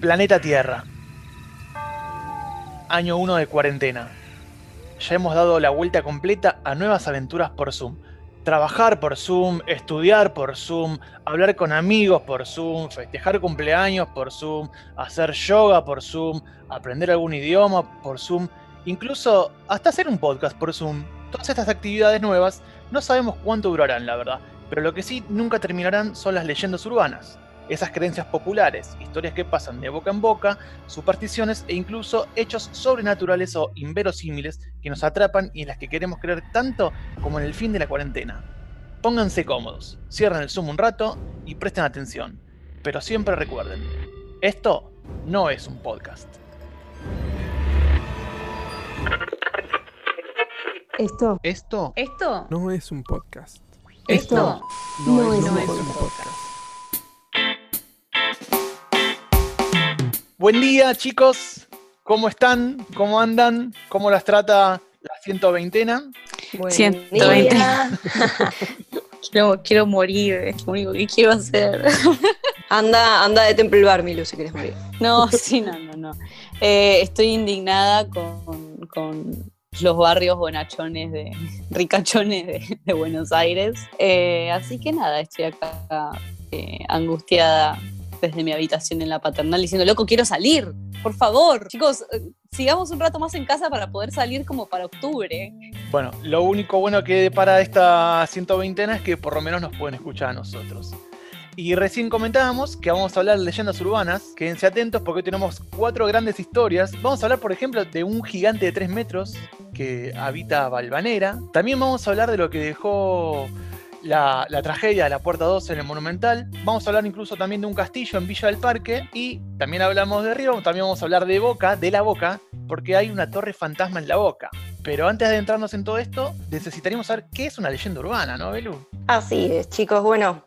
Planeta Tierra. Año 1 de cuarentena. Ya hemos dado la vuelta completa a nuevas aventuras por Zoom. Trabajar por Zoom, estudiar por Zoom, hablar con amigos por Zoom, festejar cumpleaños por Zoom, hacer yoga por Zoom, aprender algún idioma por Zoom, incluso hasta hacer un podcast por Zoom. Todas estas actividades nuevas no sabemos cuánto durarán, la verdad, pero lo que sí nunca terminarán son las leyendas urbanas esas creencias populares, historias que pasan de boca en boca, supersticiones e incluso hechos sobrenaturales o inverosímiles que nos atrapan y en las que queremos creer tanto como en el fin de la cuarentena. Pónganse cómodos, cierren el Zoom un rato y presten atención. Pero siempre recuerden, esto no es un podcast. Esto. Esto. Esto. No es un podcast. Esto. No, es, no un es un podcast. Buen día, chicos. ¿Cómo están? ¿Cómo andan? ¿Cómo las trata la 120? Buen 120. día. Quiero, quiero morir, es lo único que quiero hacer. Anda, anda de Temple Bar, Milu, si quieres morir. No, sí, no, no, no. Eh, estoy indignada con, con los barrios bonachones de ricachones de, de Buenos Aires. Eh, así que nada, estoy acá eh, angustiada desde mi habitación en la paternal diciendo, loco, quiero salir, por favor. Chicos, eh, sigamos un rato más en casa para poder salir como para octubre. Bueno, lo único bueno que para esta 120 es que por lo menos nos pueden escuchar a nosotros. Y recién comentábamos que vamos a hablar de leyendas urbanas. Quédense atentos porque hoy tenemos cuatro grandes historias. Vamos a hablar, por ejemplo, de un gigante de 3 metros que habita Valvanera. También vamos a hablar de lo que dejó la, tragedia de la Puerta 12 en el Monumental. Vamos a hablar incluso también de un castillo en Villa del Parque. Y también hablamos de Río, también vamos a hablar de Boca, de la Boca, porque hay una torre fantasma en la Boca. Pero antes de adentrarnos en todo esto, necesitaríamos saber qué es una leyenda urbana, ¿no, Belu? Así es, chicos. Bueno,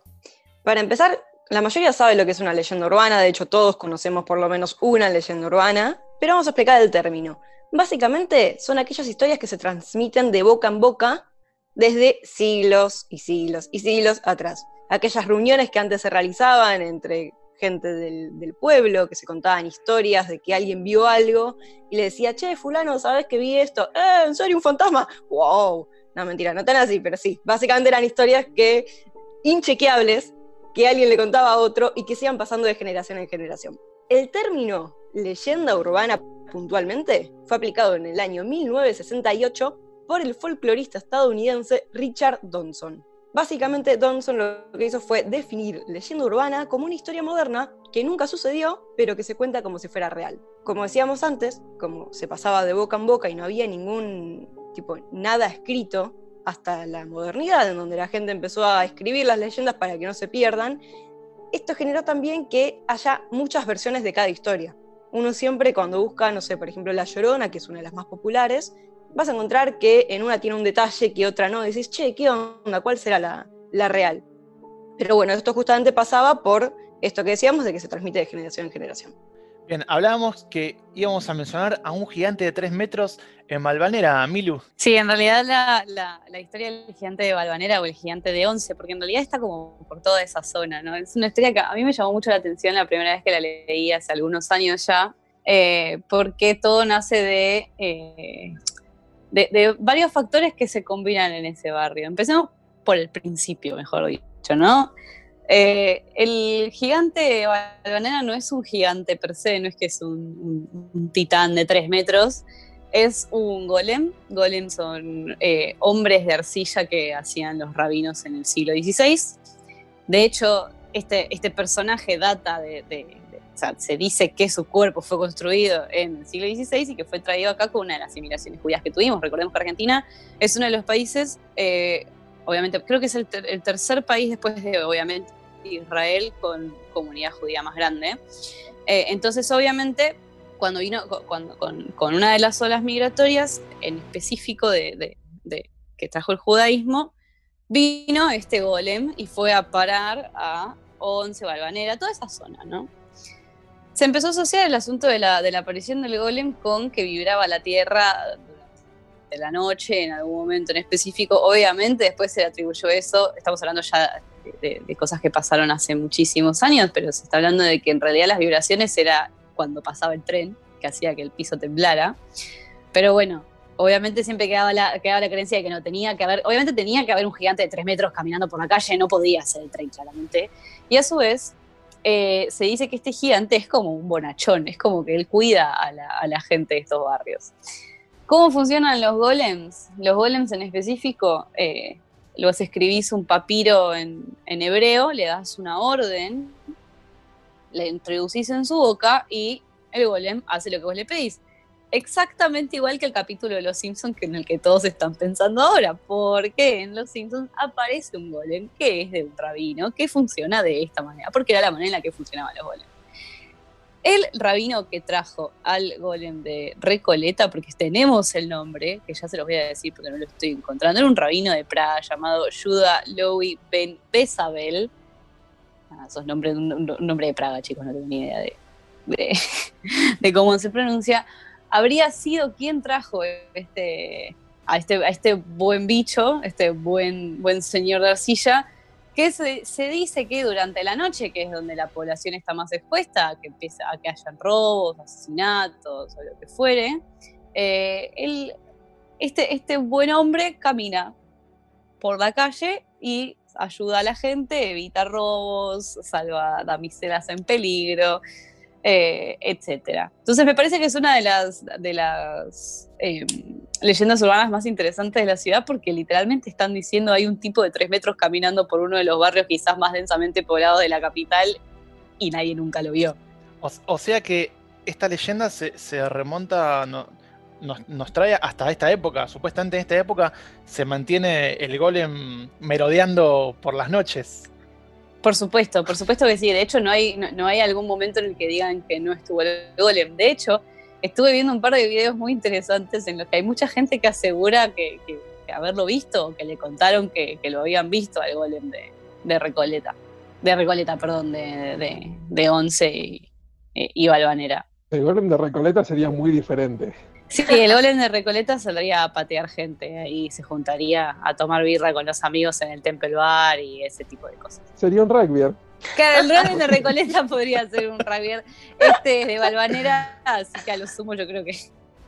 para empezar, la mayoría sabe lo que es una leyenda urbana. De hecho, todos conocemos por lo menos una leyenda urbana. Pero vamos a explicar el término. Básicamente, son aquellas historias que se transmiten de boca en boca desde siglos y siglos y siglos atrás. Aquellas reuniones que antes se realizaban entre gente del, pueblo, que se contaban historias de que alguien vio algo y le decía, che, fulano, ¿sabes que vi esto? ¡Eh, en serio, un fantasma! ¡Wow! No, mentira, no tan así, pero sí. Básicamente eran historias que, inchequeables, que alguien le contaba a otro y que se iban pasando de generación en generación. El término leyenda urbana puntualmente fue aplicado en el año 1968 por el folclorista estadounidense Richard Donson. Básicamente, Donson lo que hizo fue definir leyenda urbana como una historia moderna que nunca sucedió, pero que se cuenta como si fuera real. Como decíamos antes, como se pasaba de boca en boca y no había ningún tipo, nada escrito hasta la modernidad, en donde la gente empezó a escribir las leyendas para que no se pierdan, esto generó también que haya muchas versiones de cada historia. Uno siempre cuando busca, no sé, por ejemplo, La Llorona, que es una de las más populares, vas a encontrar que en una tiene un detalle que otra no. Decís, che, ¿qué onda? ¿Cuál será la, la real? Pero bueno, esto justamente pasaba por esto que decíamos de que se transmite de generación en generación. Bien, hablábamos que íbamos a mencionar a un gigante de 3 metros en Malvanera, Milu. Sí, en realidad la, la- la historia del gigante de Balvanera o el gigante de Once, porque en realidad está como por toda esa zona, ¿no? Es una historia que a mí me llamó mucho la atención la primera vez que la leí hace algunos años ya, eh, porque todo nace de, eh, de, varios factores que se combinan en ese barrio. Empecemos por el principio, mejor dicho, ¿no? Eh, el gigante de Balvanera no es un gigante per se, no es que es un, titán de tres metros, es un golem. Golem son eh, hombres de arcilla que hacían los rabinos en el siglo XVI. De hecho, este, este personaje data de- se dice que su cuerpo fue construido en el siglo XVI y que fue traído acá con una de las inmigraciones judías que tuvimos. Recordemos que Argentina es uno de los países, eh, obviamente, creo que es el, ter- el tercer país después de, obviamente, Israel con comunidad judía más grande. Eh, entonces, obviamente, cuando vino con, una de las olas migratorias, en específico de- que trajo el judaísmo, vino este golem y fue a parar a Once, Balvanera, toda esa zona, ¿no? Se empezó a asociar el asunto de la, de la aparición del golem con que vibraba la tierra durante la noche en algún momento en específico. Obviamente, después se le atribuyó eso, estamos hablando ya de, cosas que pasaron hace muchísimos años, pero se está hablando de que en realidad las vibraciones era cuando pasaba el tren, que hacía que el piso temblara. Pero bueno, obviamente siempre quedaba la, quedaba la creencia de que no tenía que haber, obviamente tenía que haber un gigante de tres metros caminando por la calle, no podía ser el tren claramente. Y a su vez, eh, se dice que este gigante es como un bonachón, es como que él cuida a la, gente de estos barrios. ¿Cómo funcionan los golems? Los golems en específico, eh, los escribís un papiro en, en, hebreo, le das una orden, le introducís en su boca y el golem hace lo que vos le pedís exactamente igual que el capítulo de Los Simpsons que en el que todos están pensando ahora, porque en Los Simpsons aparece un golem que es de un rabino, que funciona de esta manera, porque era la manera en la que funcionaban los golems. El rabino que trajo al golem de Recoleta, porque tenemos el nombre, que ya se los voy a decir porque no lo estoy encontrando, era un rabino de Praga llamado Judah Louis Ben Besabel. Ah, esos nombres, un, nombre de Praga, chicos, no tengo ni idea de cómo se pronuncia habría sido quien trajo este, a, este, a este buen bicho, este buen, buen señor de arcilla, que se, dice que durante la noche, que es donde la población está más expuesta, que empieza a que hayan robos, asesinatos o lo que fuere, eh, este, este buen hombre camina por la calle y ayuda a la gente, evita robos, salva damiselas en peligro, eh, etcétera. Entonces me parece que es una de las, de las em, leyendas urbanas más interesantes de la ciudad porque literalmente están diciendo hay un tipo de tres metros caminando por uno de los barrios quizás más densamente poblados de la capital y nadie nunca lo vio. O, sea que esta leyenda se, remonta, nos, trae hasta esta época. Supuestamente en esta época se mantiene el golem merodeando por las noches. Por supuesto, por supuesto que sí. De hecho, no hay, no, hay algún momento en el que digan que no estuvo el golem. De hecho, estuve viendo un par de videos muy interesantes en los que hay mucha gente que asegura que, haberlo visto que le contaron que, lo habían visto al golem de, Recoleta. De Recoleta, perdón, de, de, Once y, y Balvanera. El golem de Recoleta sería muy diferente. Sí, el golem de Recoleta saldría a patear gente y se juntaría a tomar birra con los amigos en el Temple Bar y ese tipo de cosas. Sería un rugby. Claro, el golem de Recoleta podría ser un rugby. Este es de Balvanera, así que a lo sumo yo creo que.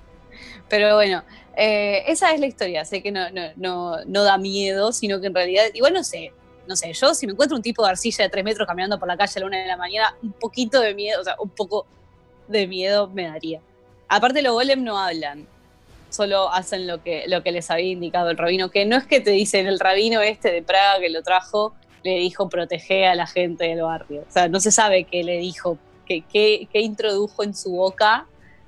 Pero bueno, eh, esa es la historia. Sé que no, no, no, da miedo, sino que en realidad, igual no sé, no sé, yo si me encuentro un tipo de arcilla de tres metros caminando por la calle a la una de la mañana, un poquito de miedo, o sea, un poco de miedo me daría. Aparte los golem no hablan, solo hacen lo que, lo que les había indicado el rabino, que no es que te dicen el rabino este de Praga que lo trajo, le dijo proteger a la gente del barrio. O sea, no se sabe qué le dijo, qué, introdujo en su boca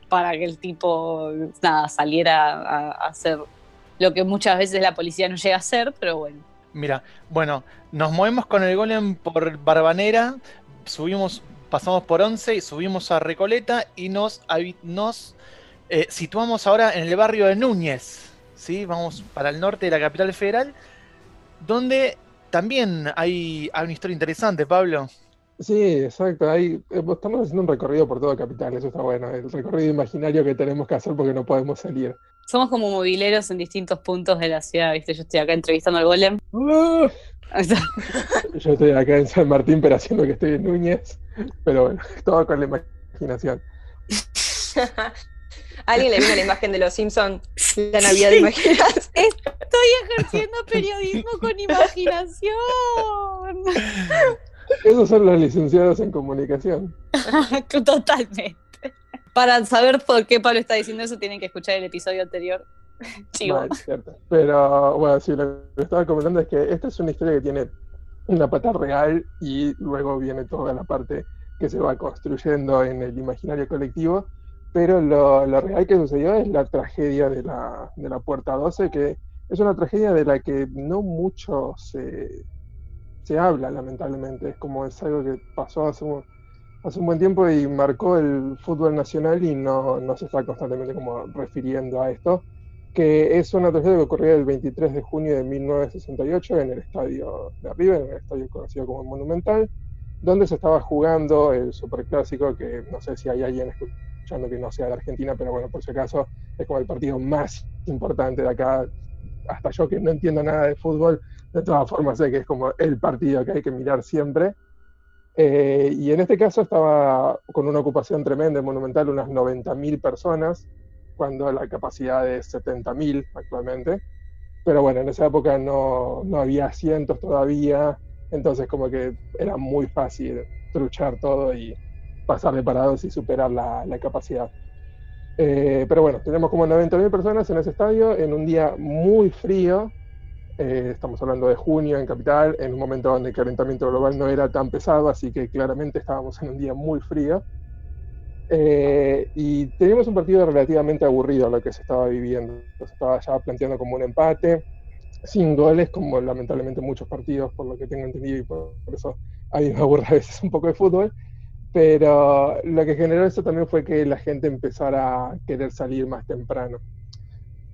para que el tipo nada, saliera a, a hacer lo que muchas veces la policía no llega a hacer, pero bueno. Mira, bueno, nos movemos con el golem por Barbanera, subimos pasamos por Once y subimos a Recoleta y nos, nos eh, situamos ahora en el barrio de Núñez. ¿sí? Vamos para el norte de la capital federal, donde también hay, una historia interesante, Pablo. Sí, exacto. Hay, eh, estamos haciendo un recorrido por toda capital, eso está bueno. El recorrido imaginario que tenemos que hacer porque no podemos salir. Somos como mobileros en distintos puntos de la ciudad, ¿viste? Yo estoy acá entrevistando al golem. Yo estoy acá en San Martín, pero haciendo que estoy en Núñez. Pero bueno, todo con la imaginación. ¿Alguien le vino la imagen de los Simpsons? La Navidad de imaginación. Estoy ejerciendo periodismo con imaginación. Esos son los licenciados en comunicación. Totalmente. Para saber por qué Pablo está diciendo eso, tienen que escuchar el episodio anterior. Pero bueno, sí, lo que estaba comentando es que esta es una historia que tiene una pata real y luego viene toda la parte que se va construyendo en el imaginario colectivo. Pero lo, real que sucedió es la tragedia de la, de la Puerta 12, que es una tragedia de la que no mucho se, se habla, lamentablemente. Es como es algo que pasó hace un, hace un buen tiempo y marcó el fútbol nacional y no, no se está constantemente como refiriendo a esto que es una tragedia que ocurrió el 23 de junio de 1968 en el estadio de River, en el estadio conocido como Monumental, donde se estaba jugando el superclásico, que no sé si hay alguien escuchando que no sea de Argentina, pero bueno, por si acaso es como el partido más importante de acá, hasta yo que no entiendo nada de fútbol, de todas formas sé que es como el partido que hay que mirar siempre. Eh, y en este caso estaba con una ocupación tremenda, monumental, unas 90.000 personas, cuando la capacidad es 70.000 actualmente. Pero bueno, en esa época no, no había asientos todavía, entonces como que era muy fácil truchar todo y pasar de parados y superar la, la capacidad. Eh, pero bueno, tenemos como 90.000 personas en ese estadio en un día muy frío. Eh, estamos hablando de junio en Capital, en un momento donde el calentamiento global no era tan pesado, así que claramente estábamos en un día muy frío. Eh, y teníamos un partido relativamente aburrido lo que se estaba viviendo. Se estaba ya planteando como un empate, sin goles, como lamentablemente muchos partidos, por lo que tengo entendido, y por, eso a mí me aburre a veces un poco de fútbol. Pero lo que generó eso también fue que la gente empezara a querer salir más temprano.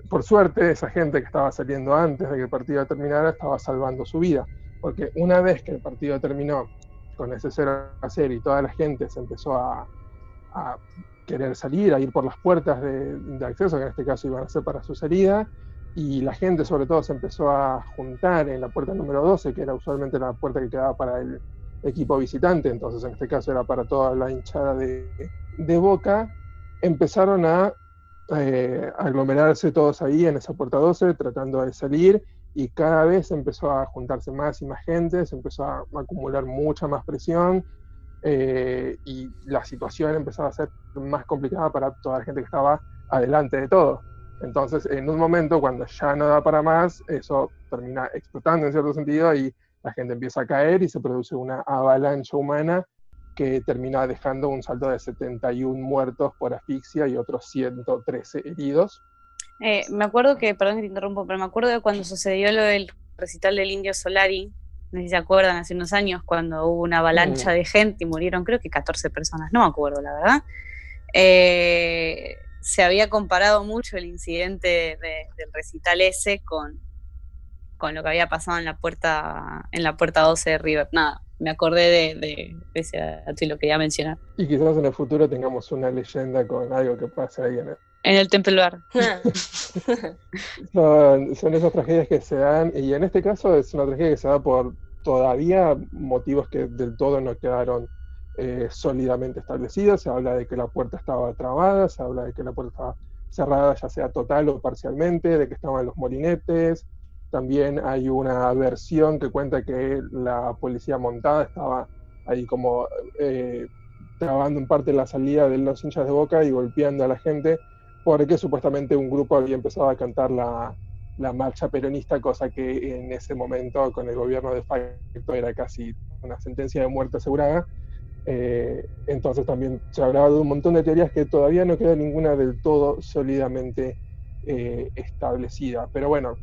Por suerte, esa gente que estaba saliendo antes de que el partido terminara estaba salvando su vida, porque una vez que el partido terminó con ese 0 a 0 y toda la gente se empezó a, a querer salir, a ir por las puertas de, acceso, que en este caso iban a ser para su salida, y la gente sobre todo se empezó a juntar en la puerta número 12, que era usualmente la puerta que quedaba para el, equipo visitante, entonces en este caso era para toda la hinchada de, de Boca, empezaron a eh, aglomerarse todos ahí en esa puerta 12 tratando de salir y cada vez empezó a juntarse más y más gente, se empezó a acumular mucha más presión eh, y la situación empezaba a ser más complicada para toda la gente que estaba adelante de todo. Entonces, en un momento, cuando ya no da para más, eso termina explotando en cierto sentido y la gente empieza a caer y se produce una avalancha humana que termina dejando un saldo de 71 muertos por asfixia y otros 113 heridos. Eh, me acuerdo que, perdón que te interrumpo, pero me acuerdo de cuando sucedió lo del recital del Indio Solari, no sé si se acuerdan, hace unos años, cuando hubo una avalancha mm. de gente y murieron creo que 14 personas, no me acuerdo la verdad. Eh, se había comparado mucho el incidente de, del recital ese con, con lo que había pasado en la puerta, en la puerta 12 de River. Nada, me acordé de, de, ese dato y lo quería mencionar. Y quizás en el futuro tengamos una leyenda con algo que pase ahí en el, en el son, son, esas tragedias que se dan, y en este caso es una tragedia que se da por todavía motivos que del todo no quedaron eh, sólidamente establecidos. Se habla de que la puerta estaba trabada, se habla de que la puerta estaba cerrada ya sea total o parcialmente, de que estaban los molinetes, también hay una versión que cuenta que la policía montada estaba ahí como eh, trabando en parte la salida de los hinchas de boca y golpeando a la gente porque supuestamente un grupo había empezado a cantar la, la marcha peronista, cosa que en ese momento con el gobierno de facto era casi una sentencia de muerte asegurada. Eh, entonces también se hablaba de un montón de teorías que todavía no queda ninguna del todo sólidamente eh, establecida. Pero bueno,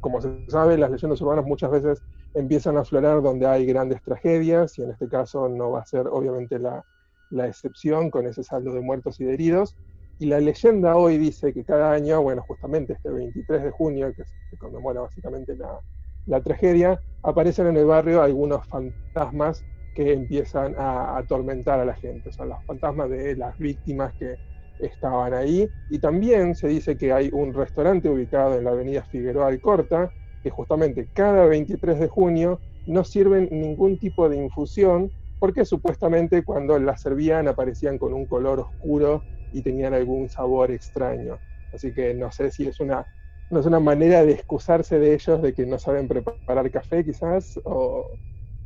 como se sabe, las leyendas urbanas muchas veces empiezan a aflorar donde hay grandes tragedias, y en este caso no va a ser obviamente la, la excepción con ese saldo de muertos y de heridos. Y la leyenda hoy dice que cada año, bueno, justamente este 23 de junio, que se conmemora básicamente la, la tragedia, aparecen en el barrio algunos fantasmas que empiezan a atormentar a la gente. Son los fantasmas de las víctimas que estaban ahí. Y también se dice que hay un restaurante ubicado en la avenida Figueroa Alcorta, que justamente cada 23 de junio no sirven ningún tipo de infusión, porque supuestamente cuando las servían aparecían con un color oscuro y tenían algún sabor extraño. Así que no sé si es una, no es una manera de excusarse de ellos de que no saben preparar café quizás, o,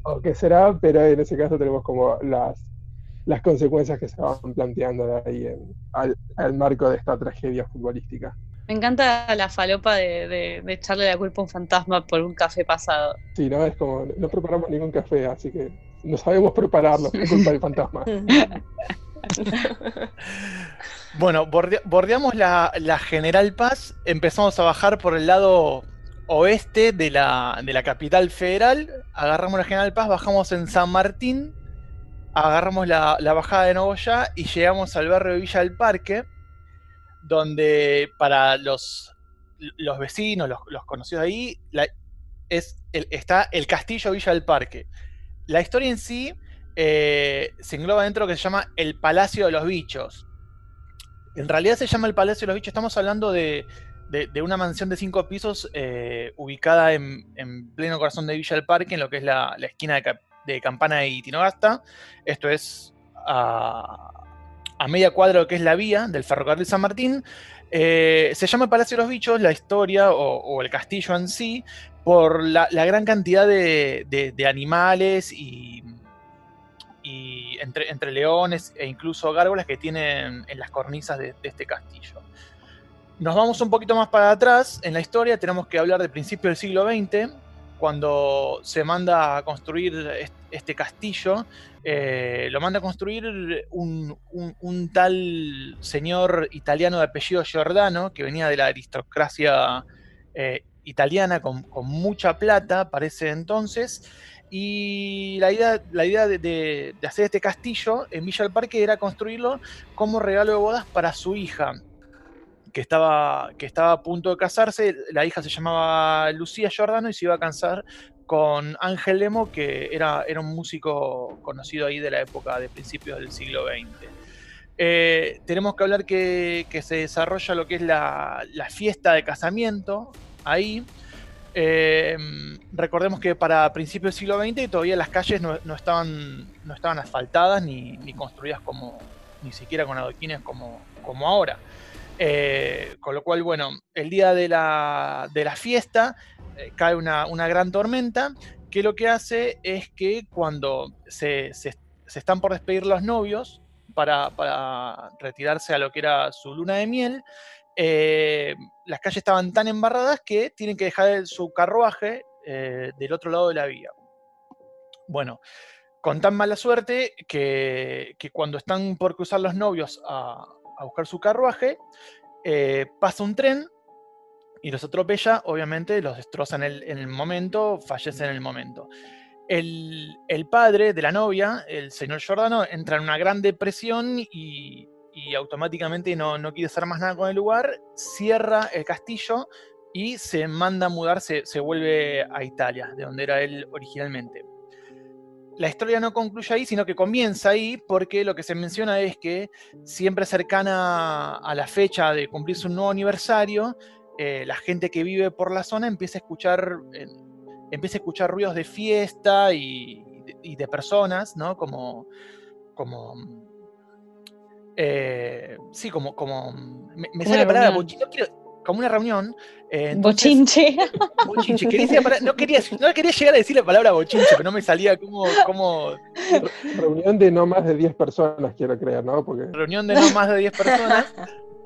o qué será, pero en ese caso tenemos como las las consecuencias que se van planteando de ahí en, al, marco de esta tragedia futbolística. Me encanta la falopa de, echarle la culpa a un fantasma por un café pasado. Sí, no, es como, no preparamos ningún café, así que no sabemos prepararlo, es culpa del fantasma. bueno, bordeamos la, General Paz, empezamos a bajar por el lado oeste de la, de la capital federal, agarramos la General Paz, bajamos en San Martín, agarramos la, bajada de Nogoyá y llegamos al barrio Villa del Parque, donde para los, los vecinos, los, conocidos ahí, es está el castillo Villa del Parque. La historia en sí eh, se engloba dentro de lo que se llama el Palacio de los Bichos. En realidad se llama el Palacio de los Bichos, estamos hablando de, de, una mansión de cinco pisos eh, ubicada en, pleno corazón de Villa del Parque, en lo que es la, esquina de, Campana y Tinogasta. Esto es a, media cuadra de lo que es la vía del ferrocarril San Martín. Eh, se llama Palacio de los Bichos la historia o, el castillo en sí por la, gran cantidad de, animales y, entre, leones e incluso gárgolas que tienen en las cornisas de este castillo. Nos vamos un poquito más para atrás en la historia, tenemos que hablar del principio del siglo XX, cuando se manda a construir este castillo, eh, lo manda a construir un, tal señor italiano de apellido Giordano, que venía de la aristocracia eh, italiana con, mucha plata, parece entonces, y la idea, la idea de, hacer este castillo en Villa del Parque era construirlo como regalo de bodas para su hija, que estaba, que estaba a punto de casarse. La hija se llamaba Lucía Giordano y se iba a casar con Ángel Lemo, que era, era un músico conocido ahí de la época de principios del siglo XX. Eh, tenemos que hablar que, se desarrolla lo que es la, fiesta de casamiento ahí. Eh, recordemos que para principios del siglo XX todavía las calles no, estaban, no estaban asfaltadas ni, ni, construidas como, ni siquiera con adoquines como, como ahora. Eh, con lo cual, bueno, el día de la, fiesta eh, cae una, gran tormenta que lo que hace es que cuando se, están por despedir los novios para, retirarse a lo que era su luna de miel, eh, las calles estaban tan embarradas que tienen que dejar su carruaje del otro lado de la vía. Bueno, con tan mala suerte que, cuando están por cruzar los novios a, a buscar su carruaje, eh, pasa un tren y los atropella, obviamente los destroza en el, momento, fallece en el momento. El, padre de la novia, el señor Giordano, entra en una gran depresión y, automáticamente no, no, quiere hacer más nada con el lugar, cierra el castillo y se manda a mudar, se vuelve a Italia, de donde era él originalmente la historia no concluye ahí, sino que comienza ahí porque lo que se menciona es que siempre cercana a la fecha de cumplirse un nuevo aniversario, eh, la gente que vive por la zona empieza a escuchar, empieza a escuchar ruidos de fiesta y, de personas, ¿no? Como, como, eh, sí, como, como, me, sale la palabra, no quiero, como una reunión. Eh, bochinche. Bochinche. no, quería, no quería llegar a decir la palabra bochinche, pero no me salía como... como... Reunión de no más de 10 personas, quiero creer, ¿no? Porque... Reunión de no más de 10 personas.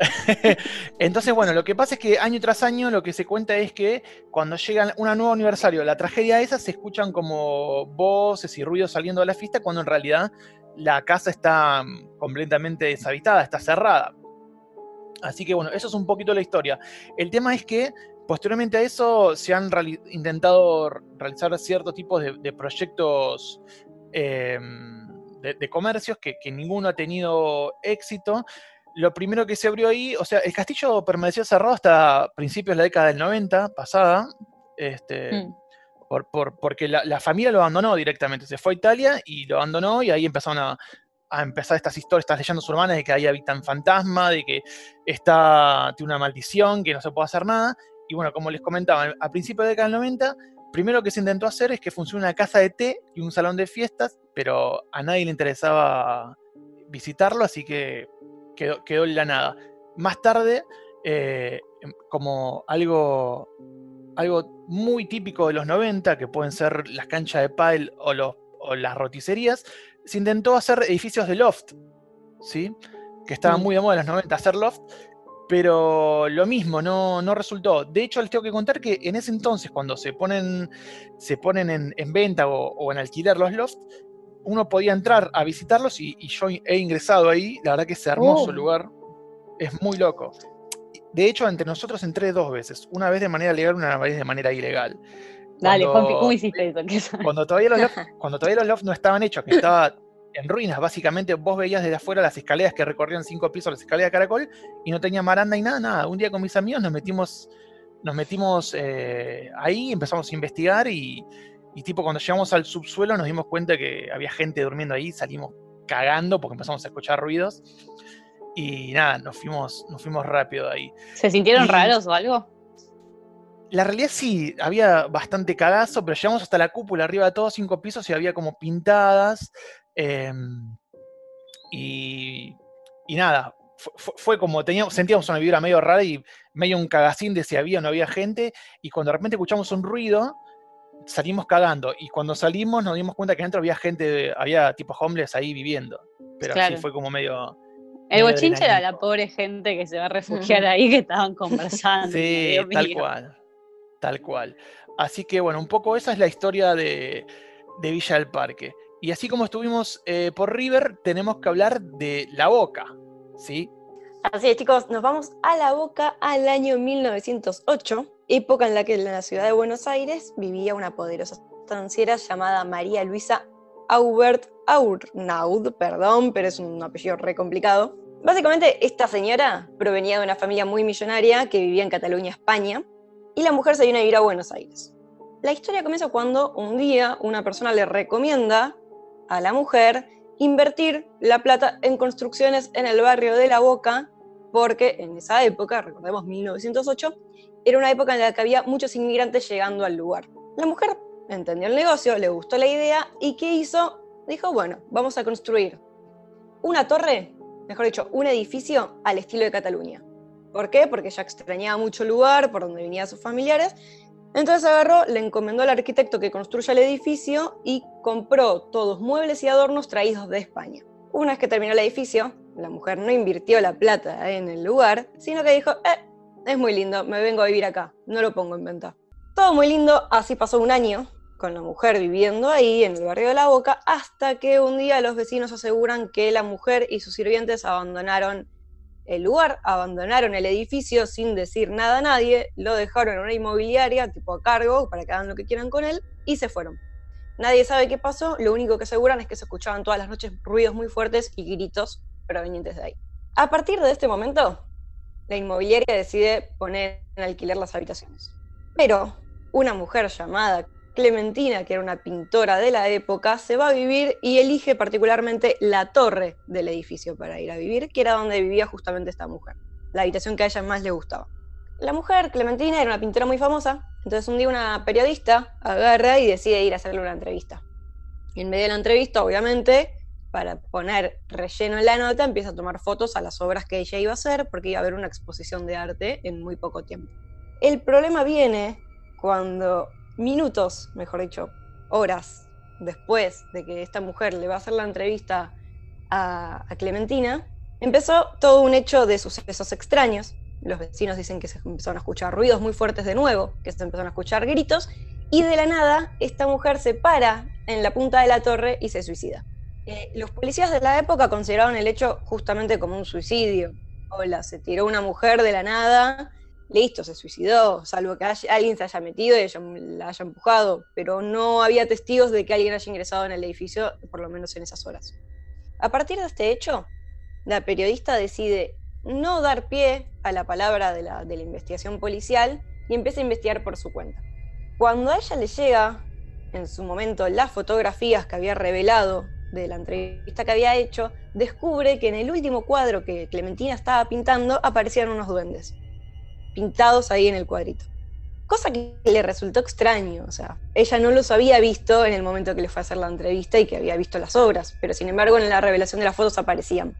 Entonces, bueno, lo que pasa es que año tras año lo que se cuenta es que cuando llega un nuevo aniversario, la tragedia esa, se escuchan como voces y ruidos saliendo de la fiesta, cuando en realidad la casa está completamente deshabitada, está cerrada. Así que bueno, eso es un poquito la historia. El tema es que posteriormente a eso se han intentado realizar ciertos tipos de, proyectos em, de, comercios que, ninguno ha tenido éxito. Lo primero que se abrió ahí, o sea, el castillo permaneció cerrado hasta principios de la década del 90, pasada, este, mm. Porque la, familia lo abandonó directamente, se fue a Italia y lo abandonó y ahí empezaron a, empezar estas historias, estas leyendas urbanas de que ahí habitan fantasmas, de que está, tiene una maldición, que no se puede hacer nada. Y bueno, como les comentaba, a principios de la década del 90, primero que se intentó hacer es que funcione una casa de té y un salón de fiestas, pero a nadie le interesaba visitarlo, así que quedó, en la nada. Más tarde, eh, como algo, algo muy típico de los 90, que pueden ser las canchas de pádel o, los, o las roticerías, se intentó hacer edificios de loft, ¿sí? Que estaba mm. muy de moda en los 90 hacer loft, pero lo mismo, no, no resultó. De hecho, les tengo que contar que en ese entonces, cuando se ponen, se ponen en, venta o, en alquiler los lofts, uno podía entrar a visitarlos y, yo he ingresado ahí. La verdad que es hermoso oh. lugar. Es muy loco. De hecho, entre nosotros entré dos veces. Una vez de manera legal, una vez de manera ilegal. Dale, ¿cómo hiciste eso? Cuando todavía, los lofts, cuando todavía los lofts no estaban hechos, que estaba en ruinas, básicamente vos veías desde afuera las escaleras que recorrían cinco pisos, las escaleras de caracol, y no tenía maranda y nada, nada. Un día con mis amigos nos metimos, nos metimos eh, ahí, empezamos a investigar y, tipo cuando llegamos al subsuelo nos dimos cuenta que había gente durmiendo ahí, salimos cagando porque empezamos a escuchar ruidos. Y nada, nos fuimos, nos fuimos rápido de ahí. ¿Se sintieron Y- raros o algo? La realidad sí, había bastante cagazo, pero llegamos hasta la cúpula, arriba de todos cinco pisos y había como pintadas. em, y, y nada, fu- fu- fue, como teníamos, sentíamos una vibra medio rara y medio un cagacín de si había o no había gente. Y cuando de repente escuchamos un ruido, salimos cagando. Y cuando salimos nos dimos cuenta que dentro había gente, había tipo homeless ahí viviendo. Pero Claro. sí, fue como medio. El bochinche era la pobre gente que se va a refugiar ahí, que estaban conversando. Sí, tal mío. cual. Tal cual. Así que bueno, un poco esa es la historia de, de Villa del Parque. Y así como estuvimos eh, por River, tenemos que hablar de La Boca. ¿Sí? Así es, chicos, nos vamos a la boca al año 1908, época en la que en la ciudad de Buenos Aires vivía una poderosa estanciera llamada María Luisa Aubert Aurnaud, perdón, pero es un apellido re complicado. Básicamente, esta señora provenía de una familia muy millonaria que vivía en Cataluña, España, y la mujer se vino a vivir a Buenos Aires. La historia comienza cuando un día una persona le recomienda a la mujer invertir la plata en construcciones en el barrio de La Boca, porque en esa época, recordemos 1908, era una época en la que había muchos inmigrantes llegando al lugar. La mujer entendió el negocio, le gustó la idea y ¿qué hizo? Dijo, bueno, vamos a construir una torre, mejor dicho, un edificio al estilo de Cataluña. ¿Por qué? Porque ella extrañaba mucho el lugar por donde venían sus familiares entonces agarró, le encomendó al arquitecto que construya el edificio y compró todos muebles y adornos traídos de España. Una vez que terminó el edificio, la mujer no invirtió la plata en el lugar, sino que dijo, eh, es muy lindo, me vengo a vivir acá, no lo pongo en venta. Todo muy lindo, así pasó un año con la mujer viviendo ahí en el barrio de La Boca, hasta que un día los vecinos aseguran que la mujer y sus sirvientes abandonaron el lugar, abandonaron el edificio sin decir nada a nadie, lo dejaron en una inmobiliaria, tipo a cargo, para que hagan lo que quieran con él, y se fueron. Nadie sabe qué pasó, lo único que aseguran es que se escuchaban todas las noches ruidos muy fuertes y gritos provenientes de ahí. A partir de este momento, la inmobiliaria decide poner en alquiler las habitaciones. Pero una mujer llamada Clementina, que era una pintora de la época, se va a vivir y elige particularmente la torre del edificio para ir a vivir, que era donde vivía justamente esta mujer, la habitación que a ella más le gustaba. La mujer, Clementina, era una pintora muy famosa, entonces un día una periodista agarra y decide ir a hacerle una entrevista. Y en medio de la entrevista, obviamente, para poner relleno en la nota, empieza a tomar fotos a las obras que ella iba a hacer, porque iba a haber una exposición de arte en muy poco tiempo. El problema viene cuando minutos, mejor dicho, horas después de que esta mujer le va a hacer la entrevista a, Clementina, empezó todo un hecho de sucesos extraños. Los vecinos dicen que se empezaron a escuchar ruidos muy fuertes de nuevo, que se empezaron a escuchar gritos, y de la nada esta mujer se para en la punta de la torre y se suicida. Eh, los policías de la época consideraron el hecho justamente como un suicidio. Hola, se tiró una mujer de la nada listo, se suicidó, salvo que haya, alguien se haya metido y haya, la haya empujado, pero no había testigos de que alguien haya ingresado en el edificio, por lo menos en esas horas. A partir de este hecho, la periodista decide no dar pie a la palabra de la, de la investigación policial y empieza a investigar por su cuenta. Cuando a ella le llega, en su momento, las fotografías que había revelado de la entrevista que había hecho, descubre que en el último cuadro que Clementina estaba pintando aparecían unos duendes pintados ahí en el cuadrito. Cosa que le resultó extraño, o sea, ella no los había visto en el momento que le fue a hacer la entrevista y que había visto las obras, pero sin embargo en la revelación de las fotos aparecían.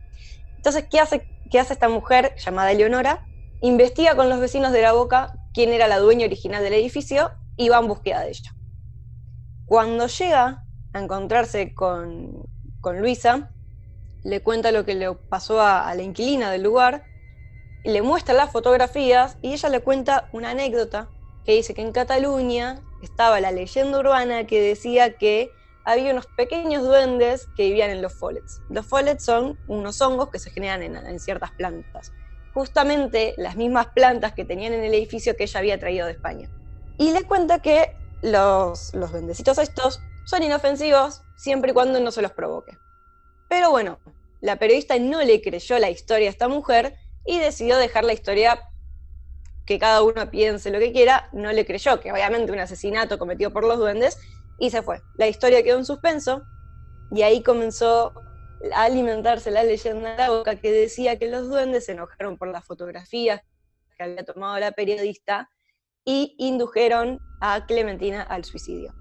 Entonces, ¿qué hace, qué hace esta mujer llamada Eleonora? Investiga con los vecinos de la boca quién era la dueña original del edificio y va en búsqueda de ella. Cuando llega a encontrarse con, con Luisa, le cuenta lo que le pasó a, a la inquilina del lugar le muestra las fotografías y ella le cuenta una anécdota que dice que en Cataluña estaba la leyenda urbana que decía que había unos pequeños duendes que vivían en los follets. Los follets son unos hongos que se generan en, en, ciertas plantas. Justamente las mismas plantas que tenían en el edificio que ella había traído de España. Y les cuenta que los, los duendecitos estos son inofensivos siempre y cuando no se los provoque. Pero bueno, la periodista no le creyó la historia a esta mujer y decidió dejar la historia que cada uno piense lo que quiera, no le creyó que obviamente un asesinato cometido por los duendes y se fue. La historia quedó en suspenso y ahí comenzó a alimentarse la leyenda de la boca que decía que los duendes se enojaron por las fotografías que había tomado la periodista y indujeron a Clementina al suicidio.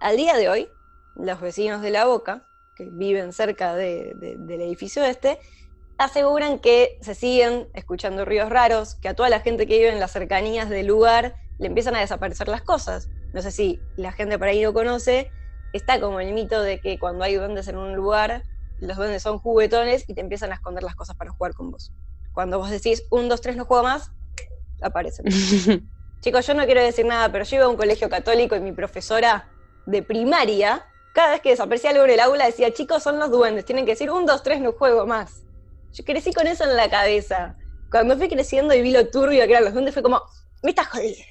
Al día de hoy, los vecinos de la boca, que viven cerca del edificio este, aseguran que se siguen escuchando ruidos raros, que a toda la gente que vive en las cercanías del lugar le empiezan a desaparecer las cosas. No sé si la gente por ahí lo conoce, está como el mito de que cuando hay duendes en un lugar, los duendes son juguetones y te empiezan a esconder las cosas para jugar con vos. Cuando vos decís, un, dos, tres, no juego más, aparecen. Chicos, yo no quiero decir nada, pero yo iba a un colegio católico y mi profesora de primaria, cada vez que desaparecía algo en el aula, decía, chicos, son los duendes, tienen que decir, un, dos, tres, no juego más. Yo crecí con eso en la cabeza. Cuando fui creciendo y vi lo turbio que eran los duendes, fue como, me estás jodiendo.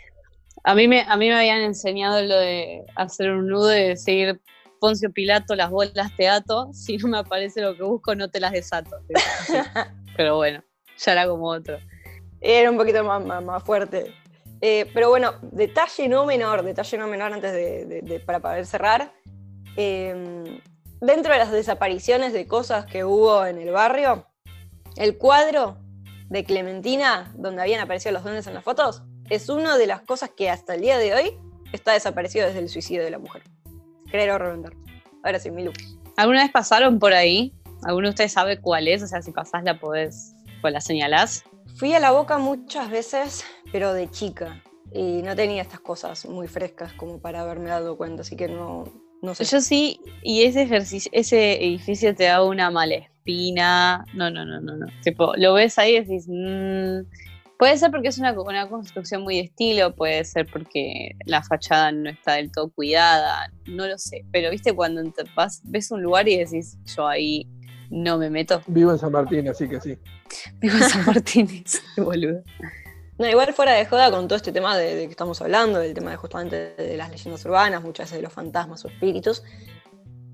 A mí, me, a mí me habían enseñado lo de hacer un nudo y decir, Poncio Pilato, las bolas te ato, si no me aparece lo que busco, no te las desato. Pero bueno, ya era como otro. Era un poquito más, más, fuerte. Eh, pero bueno, detalle no menor, detalle no menor antes de, para poder cerrar. Em, dentro de las desapariciones de cosas que hubo en el barrio, el cuadro de Clementina, donde habían aparecido los duendes en las fotos, es una de las cosas que hasta el día de hoy está desaparecido desde el suicidio de la mujer. Creer o reventar. Ahora sí, Milu. ¿Alguna vez pasaron por ahí? ¿Alguno de ustedes sabe cuál es? O sea, si pasás la podés, pues la señalás. Fui a la boca muchas veces, pero de chica. Y no tenía estas cosas muy frescas como para haberme dado cuenta, así que no, no sé. Yo sí, y ese ejercicio, ese edificio te da una mala espina. No, no, no, no, no. Tipo, lo ves ahí y decís, mmm, Puede ser porque es una, una, construcción muy de estilo, puede ser porque la fachada no está del todo cuidada, no lo sé. Pero viste cuando vas, ves un lugar y decís, yo ahí no me meto. Vivo en San Martín, así que sí. Vivo en San Martín, boludo. No, igual fuera de joda con todo este tema de, de, que estamos hablando, del tema de justamente de las leyendas urbanas, muchas veces de los fantasmas o espíritus,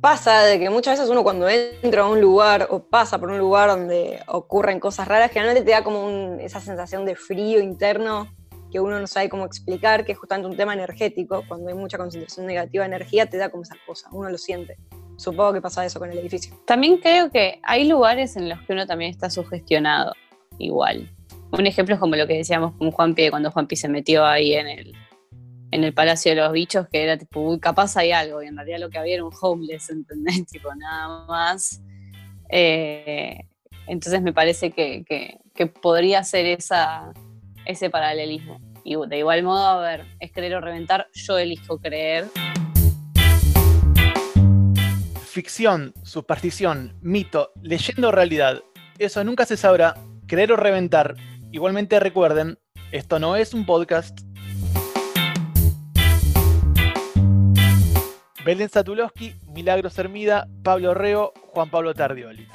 pasa de que muchas veces uno cuando entra a un lugar o pasa por un lugar donde ocurren cosas raras, generalmente te da como esa sensación de frío interno que uno no sabe cómo explicar, que es justamente un tema energético. Cuando hay mucha concentración negativa de energía, te da como esa cosa, uno lo siente. Supongo que pasa eso con el edificio. También creo que hay lugares en los que uno también está sugestionado, igual. Un ejemplo es como lo que decíamos con Juan Juanpi, cuando Juanpi se metió ahí en el, en el Palacio de los Bichos, que era tipo, uy, capaz hay algo, y en realidad lo que había era un homeless, ¿entendés? Tipo, nada más. Eh, entonces me parece que, podría ser ese paralelismo. Y de igual modo, a ver, es creer o reventar, yo elijo creer. Ficción, superstición, mito, leyenda o realidad, eso nunca se sabrá. Creer o reventar. Igualmente recuerden, esto no es un podcast Belén Satulowski, Milagros Hermida, Pablo Reo, Juan Pablo Tardioli.